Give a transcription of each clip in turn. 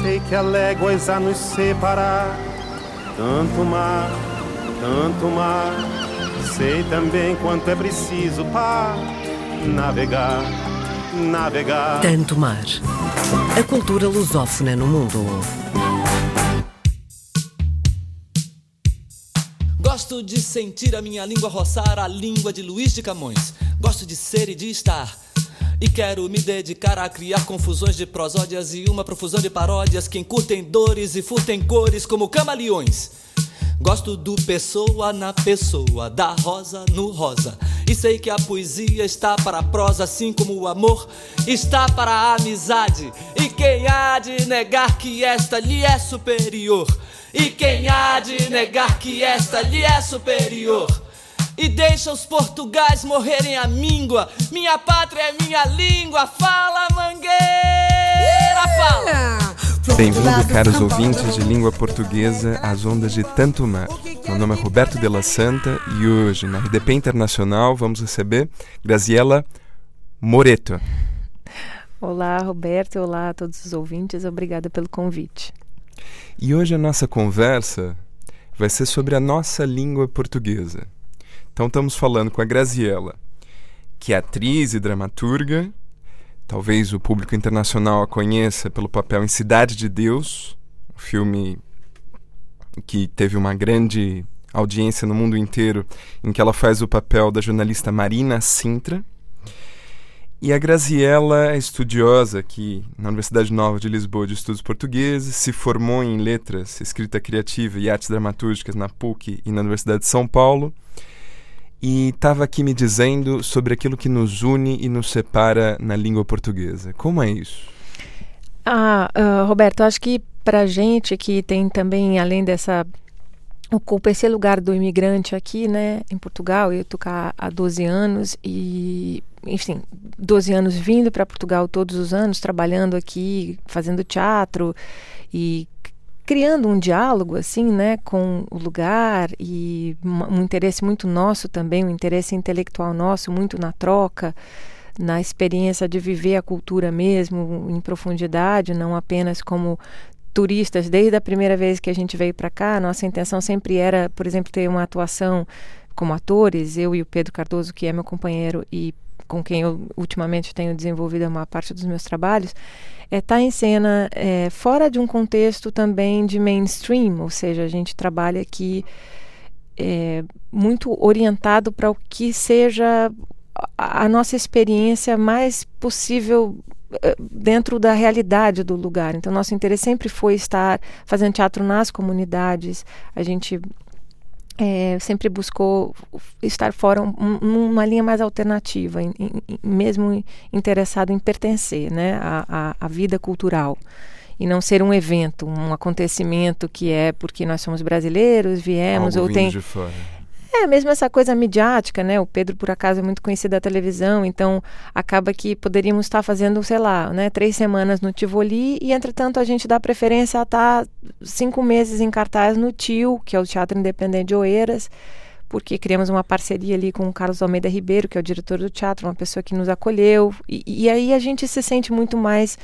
Sei que há léguas a nos separar, tanto mar, tanto mar. Sei também quanto é preciso para navegar, navegar. Tanto mar. A cultura lusófona no mundo. Gosto de sentir a minha língua roçar a língua de Luiz de Camões. Gosto de ser e de estar. E quero me dedicar a criar confusões de prosódias e uma profusão de paródias que encurtem dores e furtem cores como camaleões. Gosto do pessoa na pessoa, da rosa no rosa. E sei que a poesia está para a prosa, assim como o amor está para a amizade. E quem há de negar que esta lhe é superior? E quem há de negar que esta lhe é superior? E deixa os portugais morrerem a míngua. Minha pátria é minha língua. Fala, mangueira, fala! Bem-vindo, caros ouvintes de língua portuguesa, às ondas de tanto mar. Meu nome é Roberto de la Santa e hoje, na RDP Internacional, vamos receber Graziela Moreto. Olá, Roberto. Olá a todos os ouvintes. Obrigada pelo convite. E hoje a nossa conversa vai ser sobre a nossa língua portuguesa. Então estamos falando com a Graziella, que é atriz e dramaturga. Talvez o público internacional a conheça pelo papel em Cidade de Deus, um filme que teve uma grande audiência no mundo inteiro, em que ela faz o papel da jornalista Marina Sintra. E a Graziella é estudiosa aqui na Universidade Nova de Lisboa de Estudos Portugueses, se formou em Letras, Escrita Criativa e Artes Dramatúrgicas na PUC e na Universidade de São Paulo e estava aqui me dizendo sobre aquilo que nos une e nos separa na língua portuguesa. Como é isso? Ah, uh, Roberto, acho que para gente que tem também, além dessa ocupa esse lugar do imigrante aqui, né, em Portugal. Eu tô cá há 12 anos e, enfim, 12 anos vindo para Portugal todos os anos, trabalhando aqui, fazendo teatro e criando um diálogo assim, né, com o lugar e um interesse muito nosso também, um interesse intelectual nosso, muito na troca, na experiência de viver a cultura mesmo em profundidade, não apenas como turistas. Desde a primeira vez que a gente veio para cá, nossa intenção sempre era, por exemplo, ter uma atuação como atores, eu e o Pedro Cardoso, que é meu companheiro e com quem eu ultimamente tenho desenvolvido uma parte dos meus trabalhos, está é, tá em cena é, fora de um contexto também de mainstream, ou seja, a gente trabalha aqui é, muito orientado para o que seja a, nossa experiência mais possível é, dentro da realidade do lugar. Então, nosso interesse sempre foi estar fazendo teatro nas comunidades. A gente é, sempre buscou estar fora um, numa linha mais alternativa, em, em, mesmo interessado em pertencer né, à, à, à, vida cultural. E não ser um evento, um acontecimento que é porque nós somos brasileiros, viemos Algo ou tem. De fora. É, mesmo essa coisa midiática, né? O Pedro, por acaso, é muito conhecido da televisão, então acaba que poderíamos estar fazendo, sei lá, né, três semanas no Tivoli e, entretanto, a gente dá preferência a estar cinco meses em cartaz no TIO, que é o Teatro Independente de Oeiras, porque criamos uma parceria ali com o Carlos Almeida Ribeiro, que é o diretor do teatro, uma pessoa que nos acolheu, e, e aí a gente se sente muito mais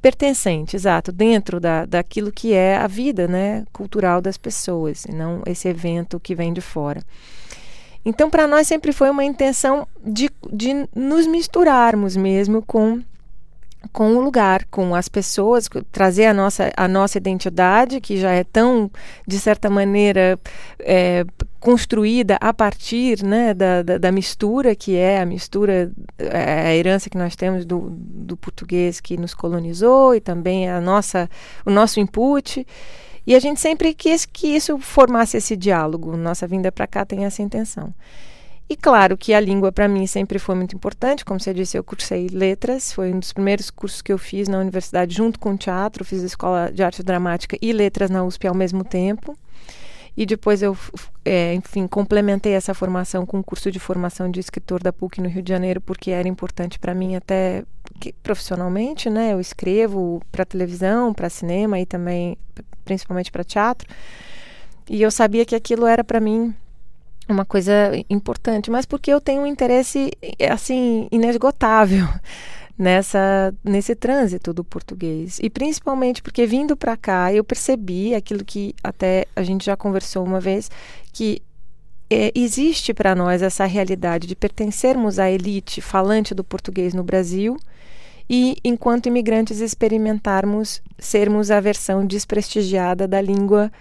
pertencente, exato, dentro da, daquilo que é a vida né, cultural das pessoas, e não esse evento que vem de fora. Então, para nós sempre foi uma intenção de, de nos misturarmos mesmo com com o lugar, com as pessoas, trazer a nossa, a nossa identidade, que já é tão, de certa maneira, é, construída a partir né, da, da, da, mistura, que é a mistura, é, a herança que nós temos do, do português que nos colonizou e também a nossa, o nosso input. E a gente sempre quis que isso formasse esse diálogo. Nossa vinda para cá tem essa intenção. E claro que a língua para mim sempre foi muito importante. Como você disse, eu cursei letras, foi um dos primeiros cursos que eu fiz na universidade junto com o teatro. Fiz a escola de arte dramática e letras na USP ao mesmo tempo. E depois eu, é, enfim, complementei essa formação com um curso de formação de escritor da PUC no Rio de Janeiro, porque era importante para mim até que, profissionalmente, né? Eu escrevo para televisão, para cinema e também, principalmente para teatro. E eu sabia que aquilo era para mim uma coisa importante, mas porque eu tenho um interesse assim inesgotável nessa nesse trânsito do português. E principalmente porque vindo para cá eu percebi aquilo que até a gente já conversou uma vez que é, existe para nós essa realidade de pertencermos à elite falante do português no Brasil e, enquanto imigrantes, experimentarmos sermos a versão desprestigiada da língua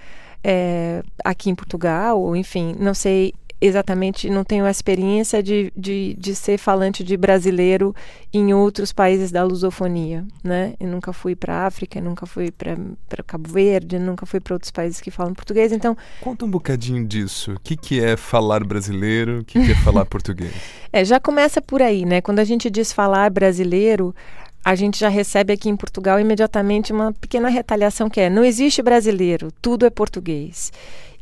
é, aqui em Portugal, enfim, não sei exatamente, não tenho a experiência de, de, de ser falante de brasileiro em outros países da lusofonia, né? Eu nunca fui para África, nunca fui para Cabo Verde, nunca fui para outros países que falam português, então... Conta um bocadinho disso. O que, que é falar brasileiro, o que, que é falar português? É, já começa por aí, né? Quando a gente diz falar brasileiro, a gente já recebe aqui em Portugal imediatamente uma pequena retaliação que é não existe brasileiro, tudo é português.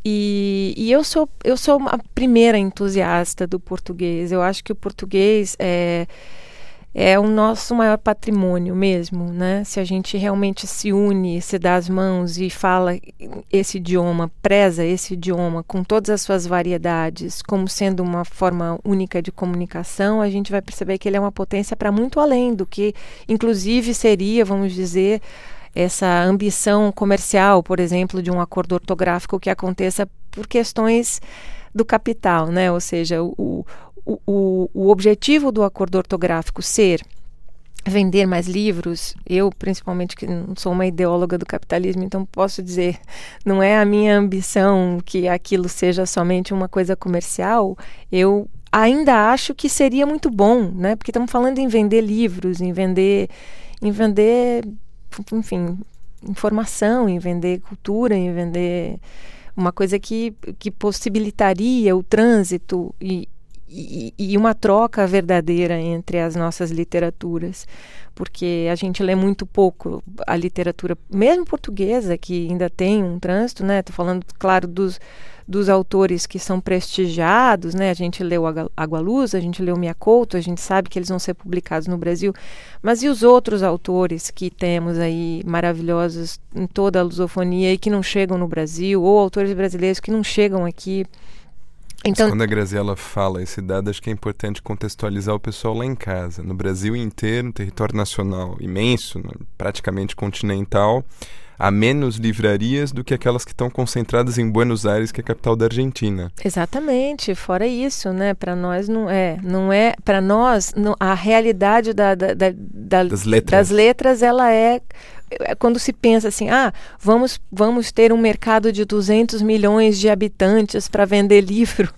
E, e, eu sou eu sou a primeira entusiasta do português. Eu acho que o português é é o nosso maior patrimônio mesmo, né? Se a gente realmente se une, se dá as mãos e fala esse idioma, preza esse idioma com todas as suas variedades, como sendo uma forma única de comunicação, a gente vai perceber que ele é uma potência para muito além do que, inclusive, seria, vamos dizer, essa ambição comercial, por exemplo, de um acordo ortográfico que aconteça por questões do capital, né? Ou seja, o, o, o, o objetivo do acordo ortográfico ser vender mais livros, eu principalmente que não sou uma ideóloga do capitalismo, então posso dizer, não é a minha ambição que aquilo seja somente uma coisa comercial, eu ainda acho que seria muito bom, né? Porque estamos falando em vender livros, em vender em vender enfim, informação, em vender cultura, em vender uma coisa que, que possibilitaria o trânsito e, e, e, uma troca verdadeira entre as nossas literaturas, porque a gente lê muito pouco a literatura, mesmo portuguesa, que ainda tem um trânsito, né? Estou falando, claro, dos dos autores que são prestigiados, né? A gente leu Água Luz, a gente leu Couto, a gente sabe que eles vão ser publicados no Brasil, mas e os outros autores que temos aí maravilhosos em toda a lusofonia e que não chegam no Brasil, ou autores brasileiros que não chegam aqui? Então, quando a Graziella fala esse dado, acho que é importante contextualizar o pessoal lá em casa. No Brasil inteiro, território nacional imenso, né, praticamente continental, há menos livrarias do que aquelas que estão concentradas em Buenos Aires, que é a capital da Argentina. Exatamente. Fora isso, né? Para nós não é, não é. Para nós não, a realidade da, da, da, das, letras. das letras, ela é quando se pensa assim, ah, vamos, vamos ter um mercado de 200 milhões de habitantes para vender livro.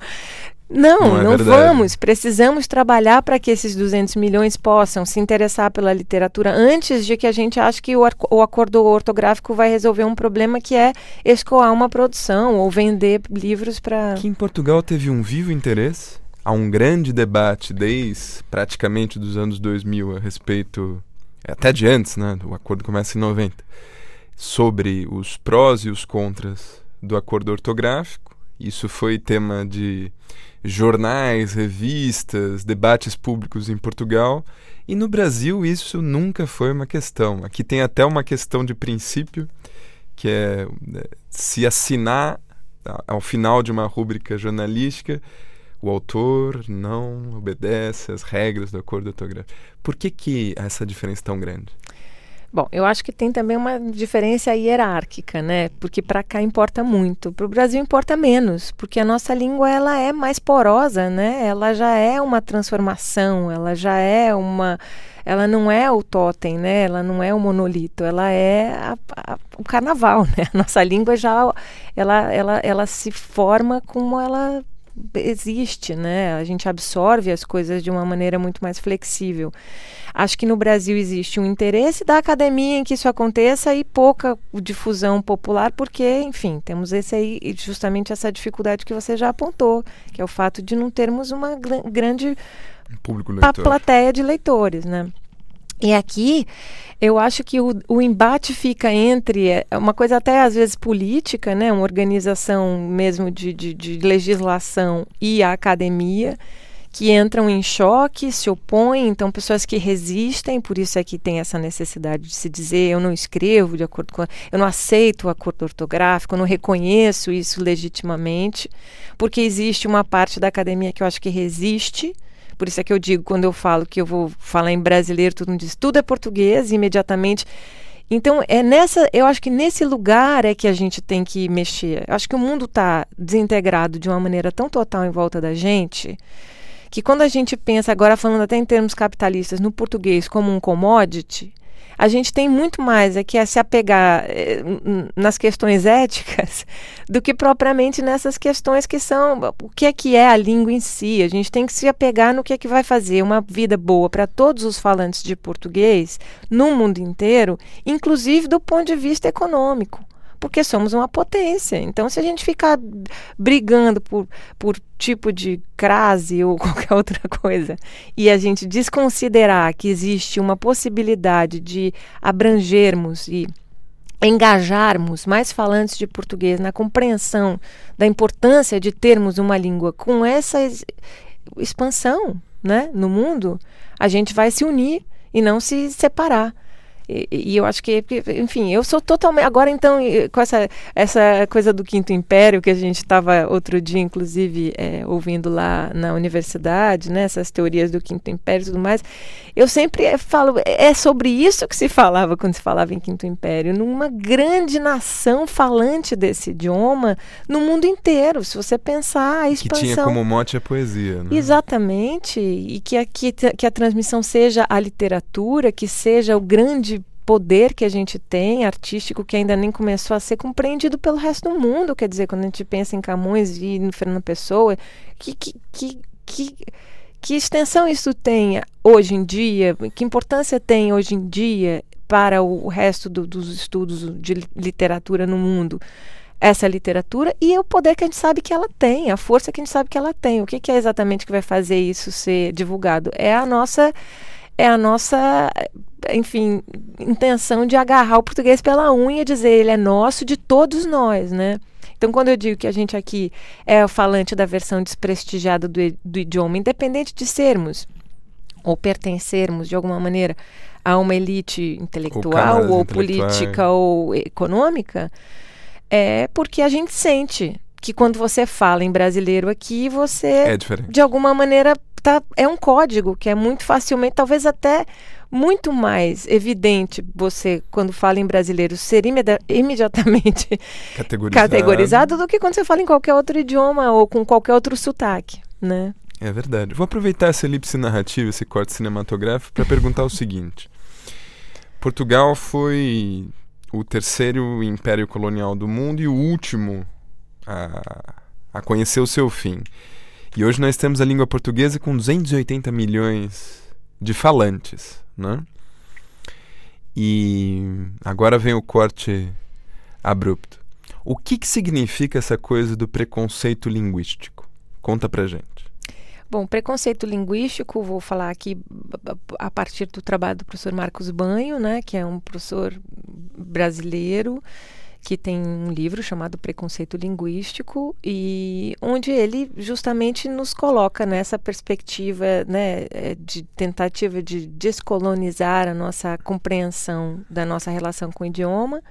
Não, não, é não vamos. Precisamos trabalhar para que esses 200 milhões possam se interessar pela literatura antes de que a gente ache que o, o acordo ortográfico vai resolver um problema que é escoar uma produção ou vender livros para. Aqui em Portugal teve um vivo interesse. Há um grande debate desde praticamente dos anos 2000 a respeito, até de antes, né? O acordo começa em 90, sobre os prós e os contras do acordo ortográfico. Isso foi tema de jornais, revistas, debates públicos em Portugal. E no Brasil isso nunca foi uma questão. Aqui tem até uma questão de princípio, que é né, se assinar ao final de uma rúbrica jornalística, o autor não obedece às regras do acordo ortográfico. Por que, que essa diferença é tão grande? Bom, eu acho que tem também uma diferença hierárquica, né? Porque para cá importa muito, para o Brasil importa menos, porque a nossa língua ela é mais porosa, né? Ela já é uma transformação, ela já é uma, ela não é o totem, né? Ela não é o monolito, ela é a, a, o carnaval, né? A nossa língua já, ela, ela, ela se forma como ela existe, né? A gente absorve as coisas de uma maneira muito mais flexível. Acho que no Brasil existe um interesse da academia em que isso aconteça e pouca difusão popular, porque, enfim, temos esse aí, justamente essa dificuldade que você já apontou, que é o fato de não termos uma grande plateia de leitores, né? E aqui eu acho que o, o, embate fica entre é, uma coisa até às vezes política, né, uma organização mesmo de, de, de legislação e a academia que entram em choque, se opõem, então pessoas que resistem, por isso é que tem essa necessidade de se dizer eu não escrevo de acordo com, eu não aceito o acordo ortográfico, eu não reconheço isso legitimamente, porque existe uma parte da academia que eu acho que resiste Por isso é que eu digo, quando eu falo que eu vou falar em brasileiro, todo mundo diz tudo é português, imediatamente. Então, é nessa, eu acho que nesse lugar é que a gente tem que mexer. Eu acho que o mundo está desintegrado de uma maneira tão total em volta da gente que quando a gente pensa, agora falando até em termos capitalistas, no português como um commodity, a gente tem muito mais aqui a se apegar eh, nas questões éticas do que propriamente nessas questões que são o que é que é a língua em si. A gente tem que se apegar no que é que vai fazer uma vida boa para todos os falantes de português no mundo inteiro, inclusive do ponto de vista econômico porque somos uma potência. Então, se a gente ficar brigando por, por tipo de crase ou qualquer outra coisa e a gente desconsiderar que existe uma possibilidade de abrangermos e engajarmos mais falantes de português na compreensão da importância de termos uma língua com essa expansão né, no mundo, a gente vai se unir e não se separar. E, e, eu acho que, enfim, eu sou totalmente. Agora, então, com essa, essa coisa do Quinto Império, que a gente estava outro dia, inclusive, é, ouvindo lá na universidade, né, essas teorias do Quinto Império e tudo mais, eu sempre falo, é sobre isso que se falava quando se falava em Quinto Império, numa grande nação falante desse idioma no mundo inteiro. Se você pensar a expansão. Que tinha como mote a poesia, né? Exatamente. E que a, que, que a transmissão seja a literatura, que seja o grande poder que a gente tem artístico que ainda nem começou a ser compreendido pelo resto do mundo. Quer dizer, quando a gente pensa em Camões e no Fernando Pessoa, que, que, que, que, que extensão isso tem hoje em dia? Que importância tem hoje em dia para o resto do, dos estudos de literatura no mundo? essa literatura e o poder que a gente sabe que ela tem, a força que a gente sabe que ela tem. O que, que é exatamente que vai fazer isso ser divulgado? É a nossa é a nossa, enfim, intenção de agarrar o português pela unha e dizer ele é nosso de todos nós, né? Então, quando eu digo que a gente aqui é o falante da versão desprestigiada do, do idioma, independente de sermos ou pertencermos de alguma maneira a uma elite intelectual ou, ou política ou econômica, é porque a gente sente que quando você fala em brasileiro aqui, você é de alguma maneira tá, é um código que é muito facilmente, talvez até muito mais evidente você, quando fala em brasileiro, ser imediatamente categorizado. categorizado do que quando você fala em qualquer outro idioma ou com qualquer outro sotaque, né? É verdade. Vou aproveitar essa elipse narrativa, esse corte cinematográfico, para perguntar o seguinte. Portugal foi o terceiro império colonial do mundo e o último a, a conhecer o seu fim. E hoje nós temos a língua portuguesa com 280 milhões de falantes, né? E agora vem o corte abrupto. O que, que significa essa coisa do preconceito linguístico? Conta pra gente. Bom, preconceito linguístico, vou falar aqui a partir do trabalho do professor Marcos Banho, né, que é um professor brasileiro que tem um livro chamado Preconceito Linguístico e onde ele justamente nos coloca nessa perspectiva né, é, de tentativa de descolonizar a nossa compreensão da nossa relação com o idioma.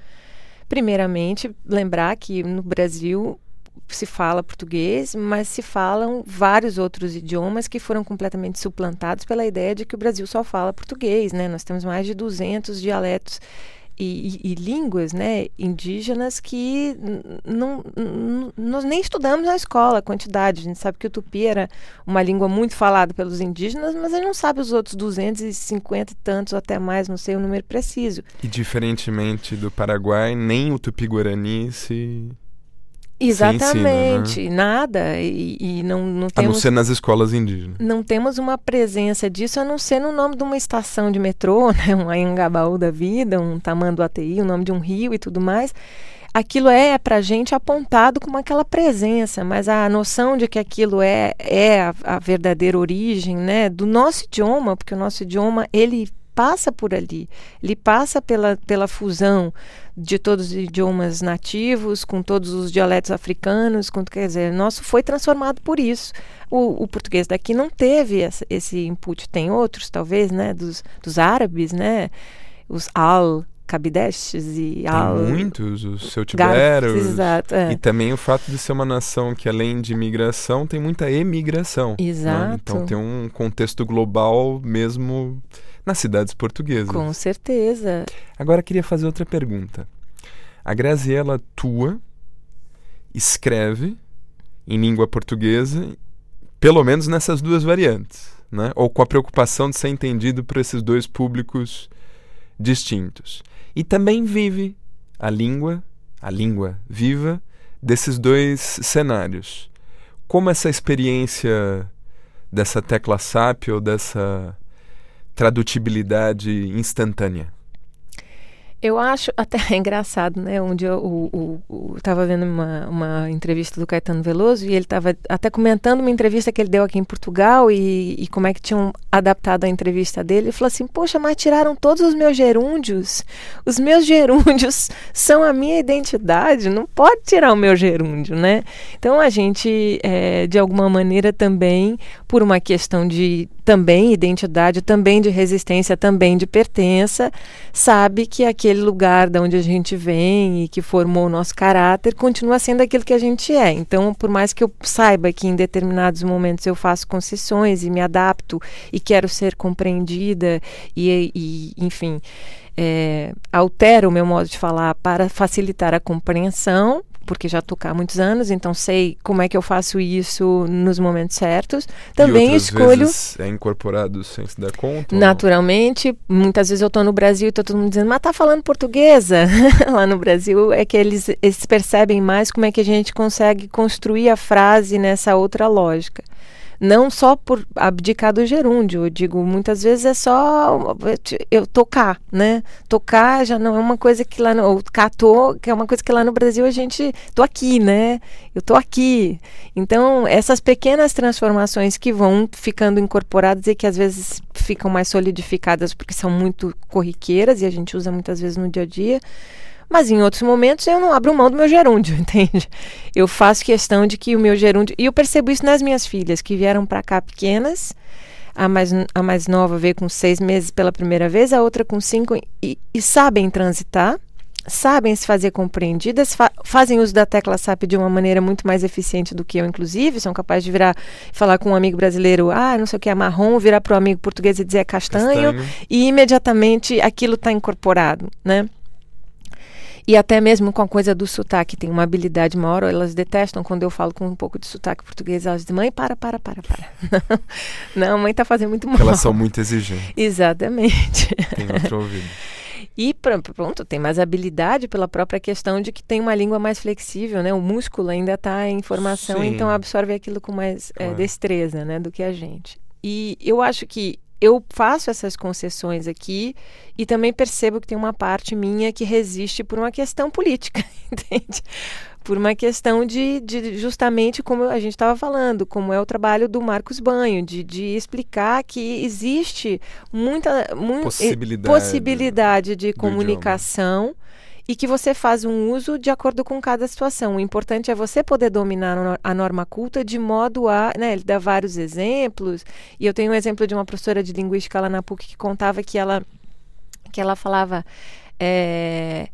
Primeiramente, lembrar que no Brasil se fala português, mas se falam vários outros idiomas que foram completamente suplantados pela ideia de que o Brasil só fala português, né? Nós temos mais de 200 dialetos e, e, línguas né, indígenas que não, nós nem estudamos na escola a quantidade. A gente sabe que o tupi era uma língua muito falada pelos indígenas, mas a gente não sabe os outros 250 e tantos, até mais, não sei o número preciso. E diferentemente do Paraguai, nem o tupi-guarani se Exatamente, ensina, né? nada. E, e, não, não temos. A não ser nas escolas indígenas. Não temos uma presença disso, a não ser no nome de uma estação de metrô, né? um Anhangabaú da vida, um Tamanduateí, o nome de um rio e tudo mais. Aquilo é para gente apontado como aquela presença, mas a noção de que aquilo é, é a, a verdadeira origem né, do nosso idioma, porque o nosso idioma ele passa por ali, ele passa pela, pela fusão de todos os idiomas nativos, com todos os dialetos africanos, com, quer dizer, nosso foi transformado por isso. O, o português daqui não teve essa, esse input, tem outros, talvez, né, dos, dos árabes, né, os al, Alcabidestes e Al... muitos, os seu Tiberos. exato, é. E também o fato de ser uma nação que, além de imigração, tem muita emigração. né? Exato. Então tem um contexto global mesmo nas cidades portuguesas. Com certeza. Agora queria fazer outra pergunta. A Graziella atua, escreve em língua portuguesa, pelo menos nessas duas variantes, né? Ou com a preocupação de ser entendido por esses dois públicos distintos. E também vive a língua, a língua viva desses dois cenários. Como essa experiência dessa tecla SAP ou dessa tradutibilidade instantânea? Eu acho até engraçado, né? Dia eu, o, o, eu tava vendo uma, uma entrevista do Caetano Veloso e ele estava até comentando uma entrevista que ele deu aqui em Portugal e, e como é que tinham adaptado a entrevista dele. Ele falou assim: Poxa, mas tiraram todos os meus gerúndios. Os meus gerúndios são a minha identidade. Não pode tirar o meu gerúndio, né? Então a gente, é, de alguma maneira, também, por uma questão de também identidade, também de resistência, também de pertença, sabe que aquele lugar de onde a gente vem e que formou o nosso caráter continua sendo aquilo que a gente é. Então, por mais que eu saiba que em determinados momentos eu faço concessões e me adapto e quero ser compreendida e, e enfim, é, altero o meu modo de falar para facilitar a compreensão, porque já estou cá há muitos anos, então sei como é que eu faço isso nos momentos certos. Também escolho. Vezes é incorporado sem se dar conta? ou? Naturalmente, muitas vezes eu estou no Brasil e está todo mundo dizendo, mas tá falando portuguesa? Lá no Brasil é que eles, eles percebem mais como é que a gente consegue construir a frase nessa outra lógica. Não só por abdicar do gerúndio, eu digo, muitas vezes é só eu tocar, né? Tocar já não é uma coisa que lá no. Ou catou, que é uma coisa que lá no Brasil a gente. tô aqui, né? Eu tô aqui. Então, essas pequenas transformações que vão ficando incorporadas e que às vezes ficam mais solidificadas porque são muito corriqueiras e a gente usa muitas vezes no dia a dia. Mas em outros momentos eu não abro mão do meu gerúndio, entende? Eu faço questão de que o meu gerúndio. E eu percebo isso nas minhas filhas, que vieram para cá pequenas. A mais, a mais nova veio com seis meses pela primeira vez, a outra com cinco, e, e sabem transitar, sabem se fazer compreendidas, fa fazem uso da tecla SAP de uma maneira muito mais eficiente do que eu, inclusive. São capazes de virar, falar com um amigo brasileiro, ah, não sei o que é marrom, virar para o amigo português e dizer é castanho, Castanho. e imediatamente aquilo está incorporado, né? E até mesmo com a coisa do sotaque, tem uma habilidade maior, elas detestam quando eu falo com um pouco de sotaque português, elas dizem, mãe, para, para, para, para. Não, mãe está fazendo muito mal. Elas são muito exigentes. Exatamente. Tem outro ouvido. E pr- pronto, tem mais habilidade pela própria questão de que tem uma língua mais flexível, né? O músculo ainda está em formação, Sim. então absorve aquilo com mais Claro. destreza, né, do que a gente. E eu acho que eu faço essas concessões aqui e também percebo que tem uma parte minha que resiste por uma questão política, entende? Por uma questão de, de justamente como a gente estava falando, como é o trabalho do Marcos Banho, de, de explicar que existe muita mu- eh, Possibilidade possibilidade de comunicação e que você faz um uso de acordo com cada situação. O importante é você poder dominar a norma culta de modo a. Né, ele dá vários exemplos, e eu tenho um exemplo de uma professora de linguística lá na PUC que contava que ela, que ela falava. é,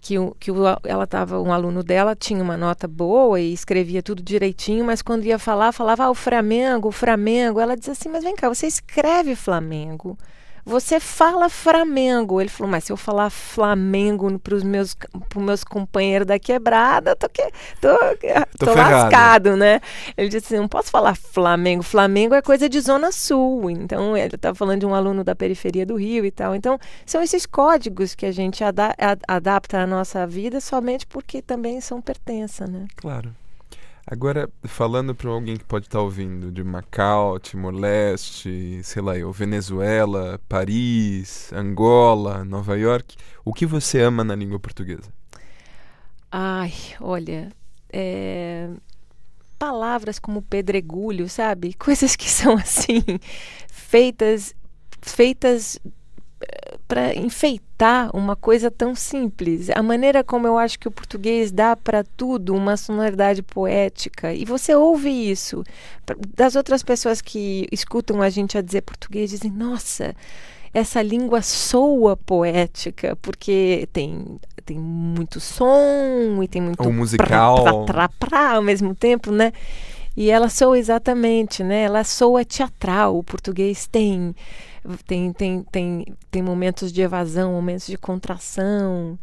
que, que ela tava, um aluno dela tinha uma nota boa e escrevia tudo direitinho, mas quando ia falar, falava ah, o Flamengo, o Flamengo. Ela dizia assim, mas vem cá, você escreve Flamengo. Você fala Flamengo. Ele falou, mas se eu falar Flamengo para os meus, pros meus companheiros da quebrada, eu tô, que, tô, Tô tô lascado, né? Ele disse assim, não posso falar Flamengo. Flamengo é coisa de Zona Sul. Então, ele estava falando de um aluno da periferia do Rio e tal. Então, são esses códigos que a gente ada a- adapta à nossa vida somente porque também são pertença, né? Claro. Agora, falando para alguém que pode estar ouvindo de Macau, Timor-Leste, sei lá eu, Venezuela, Paris, Angola, Nova York, o que você ama na língua portuguesa? Ai, olha, é, palavras como pedregulho, sabe? Coisas que são assim feitas feitas para enfeitar uma coisa tão simples. A maneira como eu acho que o português dá para tudo uma sonoridade poética. E você ouve isso das outras pessoas que escutam a gente a dizer português, dizem: "Nossa, essa língua soa poética, porque tem tem muito som e tem muito o musical pra, pra, pra, pra, ao mesmo tempo, né? E ela soa exatamente, né? Ela soa teatral. O português tem tem tem tem, tem momentos de evasão, momentos de contração.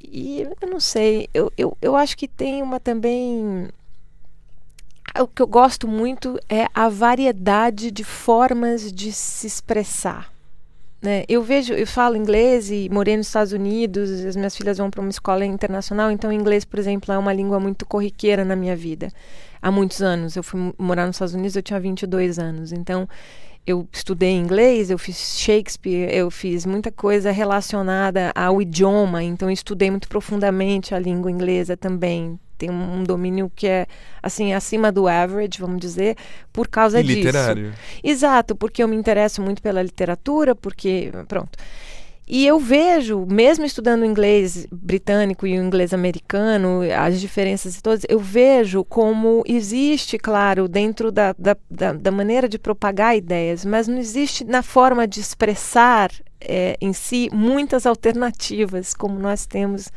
E eu não sei, eu, eu, eu acho que tem uma também o que eu gosto muito é a variedade de formas de se expressar. Né? Eu vejo, eu falo inglês e morei nos Estados Unidos, as minhas filhas vão para uma escola internacional, então inglês, por exemplo, é uma língua muito corriqueira na minha vida. Há muitos anos. Eu fui morar nos Estados Unidos, eu tinha 22 anos. Então, eu estudei inglês, eu fiz Shakespeare, eu fiz muita coisa relacionada ao idioma, então estudei muito profundamente a língua inglesa também tem um, domínio que é assim acima do average, vamos dizer, por causa e disso. Literário. Exato, porque eu me interesso muito pela literatura, porque pronto. E eu vejo, mesmo estudando inglês britânico e o inglês americano, as diferenças e todas, eu vejo como existe, claro, dentro da, da, da, maneira de propagar ideias, mas não existe na forma de expressar é, em si muitas alternativas, como nós temos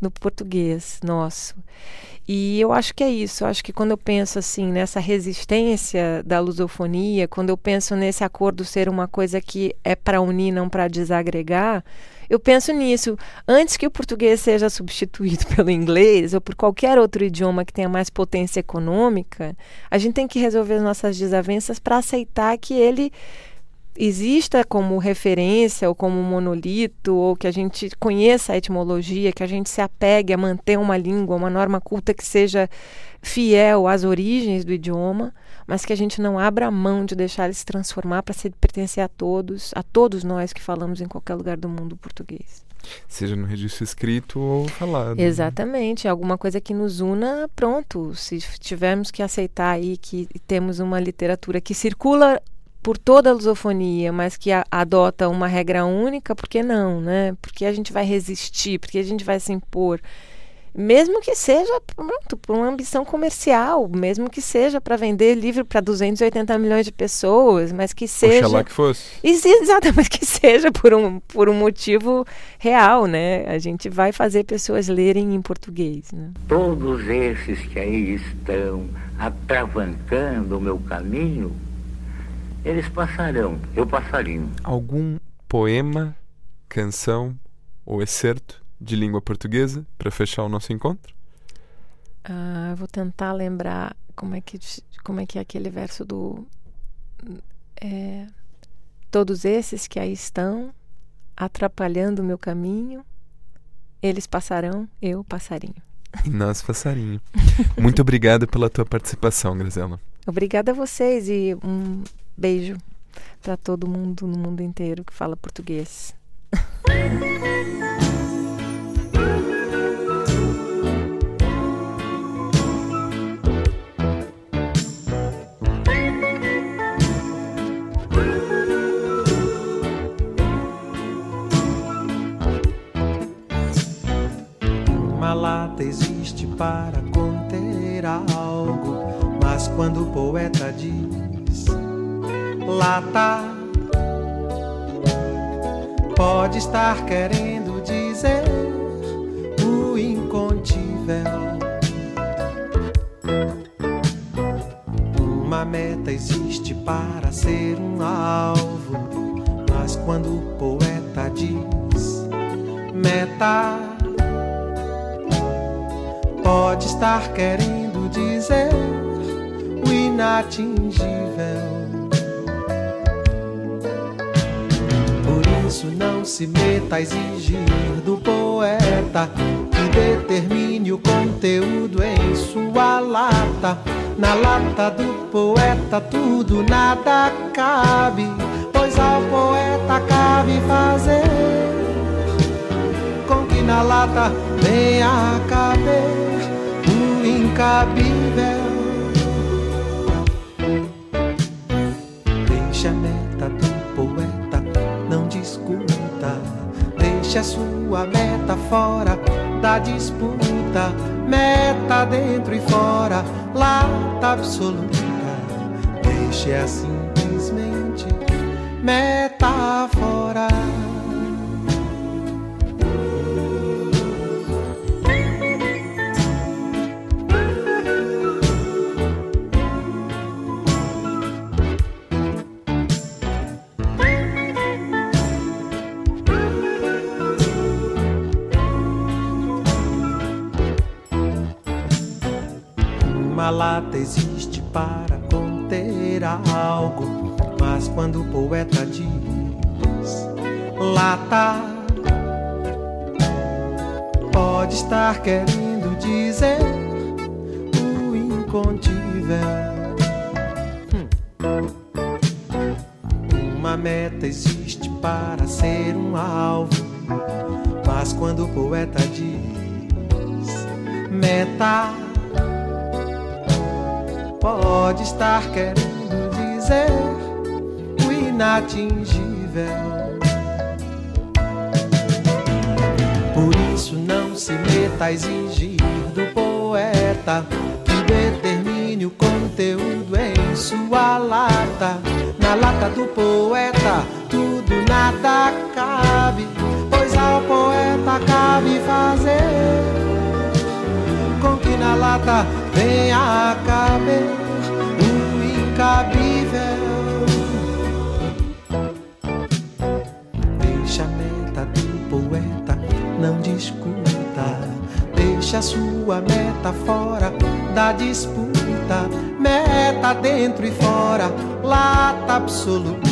no português nosso. E eu acho que é isso. Eu acho que quando eu penso assim nessa resistência da lusofonia, quando eu penso nesse acordo ser uma coisa que é para unir, não para desagregar, eu penso nisso. Antes que o português seja substituído pelo inglês ou por qualquer outro idioma que tenha mais potência econômica, a gente tem que resolver as nossas desavenças para aceitar que ele exista como referência ou como monolito, ou que a gente conheça a etimologia, que a gente se apegue a manter uma língua, uma norma culta que seja fiel às origens do idioma, mas que a gente não abra a mão de deixar ele se transformar para pertencer a todos, a todos nós que falamos em qualquer lugar do mundo português. Seja no registro escrito ou falado. Né? Exatamente, alguma coisa que nos una, pronto. Se tivermos que aceitar aí que temos uma literatura que circula por toda a lusofonia, mas que a, adota uma regra única, por que não, né? Porque a gente vai resistir, porque a gente vai se impor. Mesmo que seja pronto, por uma ambição comercial, mesmo que seja para vender livro para 280 milhões de pessoas, mas que seja. Oxalá que fosse. Exatamente, que seja por um, por um motivo real, né? A gente vai fazer pessoas lerem em português. Né? Todos esses que aí estão atravancando o meu caminho eles passarão, eu passarinho. Algum poema, canção ou excerto de língua portuguesa para fechar o nosso encontro? Ah, vou tentar lembrar como é que como é que é aquele verso do é, todos esses que aí estão atrapalhando o meu caminho, eles passarão, eu passarinho. E nós passarinho. Muito obrigado pela tua participação, Grazela. Obrigada a vocês e um Beijo para todo mundo no mundo inteiro que fala português. isso não se meta a exigir do poeta que determine o conteúdo em sua lata. Na lata do poeta tudo nada cabe, pois ao poeta cabe fazer com que na lata venha caber o incabível. Deixe a sua meta fora da disputa, meta dentro e fora, lata absoluta. Deixe-a simplesmente metáfora. Uma lata existe para conter algo, mas quando o poeta diz lata, pode estar querendo dizer o incontível. Uma meta existe para ser um alvo, mas quando o poeta diz meta, pode estar querendo dizer o inatingível. Por isso não se meta a exigir do poeta que determine o conteúdo em sua lata. Na lata do poeta tudo nada cabe, pois ao poeta cabe fazer com que na lata venha a caber Deixa a meta do poeta, não discuta. Deixa a sua meta fora da disputa. Meta dentro e fora, lata absoluta.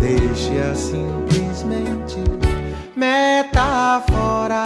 Deixe-a simplesmente metáfora.